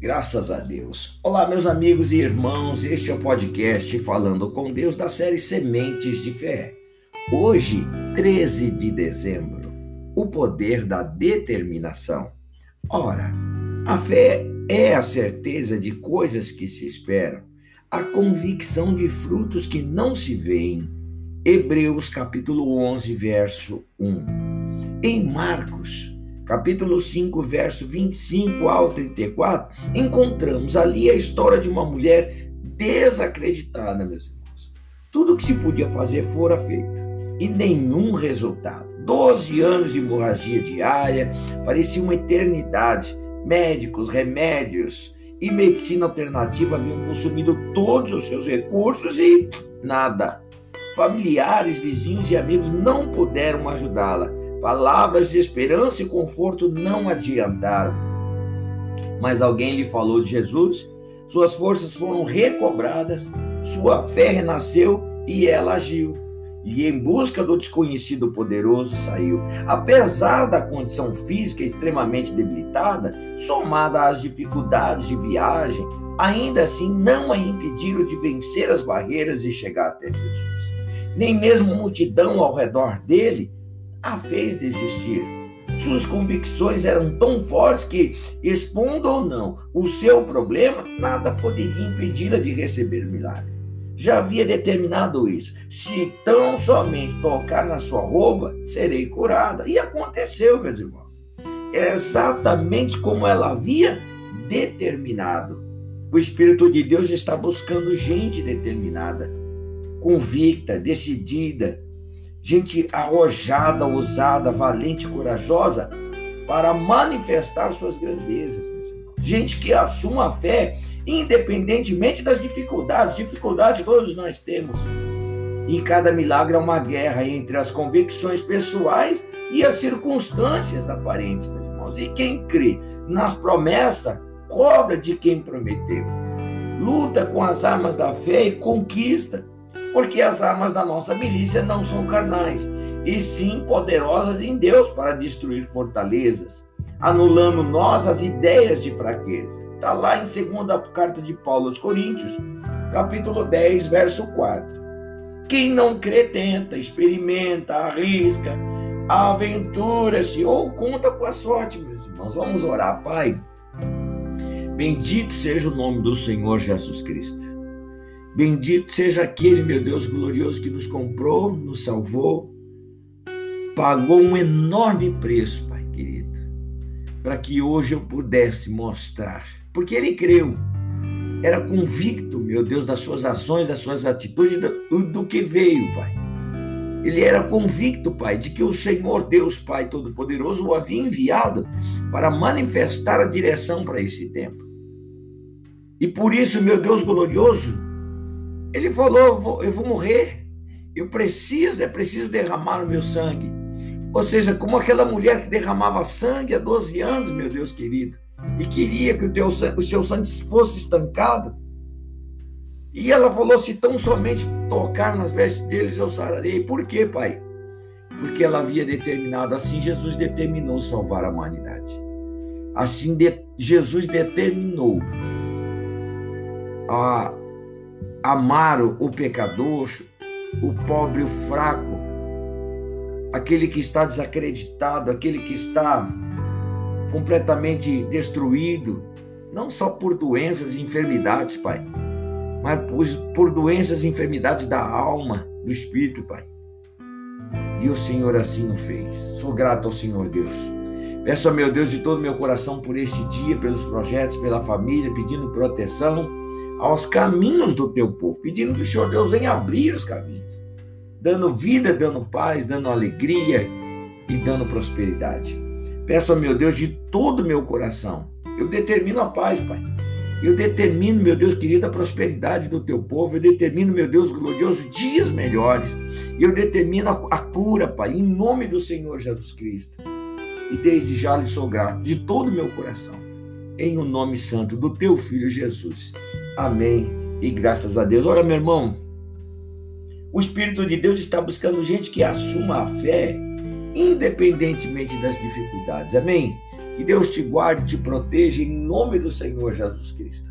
Graças a Deus. Olá, meus amigos e irmãos, este é o podcast Falando com Deus da série Sementes de Fé. Hoje, 13 de dezembro, o poder da determinação. Ora, a fé é a certeza de coisas que se esperam, a convicção de frutos que não se veem. Hebreus capítulo 11, verso 1. Em Marcos capítulo 5, verso 25 ao 34, encontramos ali a história de uma mulher desacreditada, meus irmãos. Tudo que se podia fazer fora feito e nenhum resultado. Doze anos de hemorragia diária, parecia uma eternidade. Médicos, remédios e medicina alternativa haviam consumido todos os seus recursos e nada. Familiares, vizinhos e amigos não puderam ajudá-la Palavras de esperança e conforto não adiantaram. Mas alguém lhe falou de Jesus, suas forças foram recobradas, sua fé renasceu e ela agiu. E em busca do desconhecido poderoso saiu. Apesar da condição física extremamente debilitada, somada às dificuldades de viagem, ainda assim não a impediram de vencer as barreiras e chegar até Jesus. Nem mesmo multidão ao redor dele a fez desistir. Suas convicções eram tão fortes que, expondo ou não o seu problema, nada poderia impedi-la de receber o milagre. Já havia determinado isso. Se tão somente tocar na sua roupa, serei curada. E aconteceu, meus irmãos. É exatamente como ela havia determinado. O Espírito de Deus está buscando gente determinada, convicta, decidida, gente arrojada, ousada, valente, corajosa, para manifestar suas grandezas. Gente que assuma a fé, independentemente das dificuldades. Dificuldades todos nós temos. E cada milagre é uma guerra entre as convicções pessoais e as circunstâncias aparentes, meus irmãos. E quem crê nas promessas, cobra de quem prometeu. Luta com as armas da fé e conquista porque as armas da nossa milícia não são carnais, e sim poderosas em Deus para destruir fortalezas, anulando nós as ideias de fraqueza. Está lá em 2 carta de Paulo aos Coríntios, capítulo 10, verso 4. Quem não crê tenta, experimenta, arrisca, aventura-se ou conta com a sorte, meus irmãos. Vamos orar, Pai. Bendito seja o nome do Senhor Jesus Cristo. Bendito seja aquele, meu Deus glorioso, que nos comprou, nos salvou, pagou um enorme preço, Pai querido, para que hoje eu pudesse mostrar, porque Ele creu, era convicto, meu Deus, das suas ações, das suas atitudes, do, que veio, Pai. Ele era convicto, Pai, de que o Senhor Deus, Pai Todo-Poderoso, o havia enviado para manifestar a direção para esse tempo. E por isso, meu Deus glorioso, ele falou: eu vou, eu vou morrer, eu preciso, é preciso derramar o meu sangue. Ou seja, como aquela mulher que derramava sangue há 12 anos, meu Deus querido, e queria que o, teu, o seu sangue fosse estancado. E ela falou: se tão somente tocar nas vestes deles eu sararei. Por quê, Pai? Porque ela havia determinado, assim Jesus determinou salvar a humanidade. Assim de, Jesus determinou a, amar o pecador, o pobre, o fraco, aquele que está desacreditado, aquele que está completamente destruído, não só por doenças e enfermidades, Pai, mas por, por doenças e enfermidades da alma, do espírito, Pai. E o Senhor assim o fez. Sou grato ao Senhor Deus. Peço a meu Deus de todo meu coração por este dia, pelos projetos, pela família, pedindo proteção aos caminhos do teu povo, pedindo que o Senhor Deus venha abrir os caminhos, dando vida, dando paz, dando alegria e dando prosperidade. Peço, meu Deus, de todo o meu coração, eu determino a paz, Pai. Eu determino, meu Deus querido, a prosperidade do teu povo. Eu determino, meu Deus glorioso, dias melhores. Eu determino a, cura, Pai, em nome do Senhor Jesus Cristo. E desde já lhe sou grato de todo o meu coração, em o nome santo do teu filho Jesus. Amém. E graças a Deus. Olha, meu irmão, o Espírito de Deus está buscando gente que assuma a fé, independentemente das dificuldades. Amém? Que Deus te guarde, te proteja em nome do Senhor Jesus Cristo.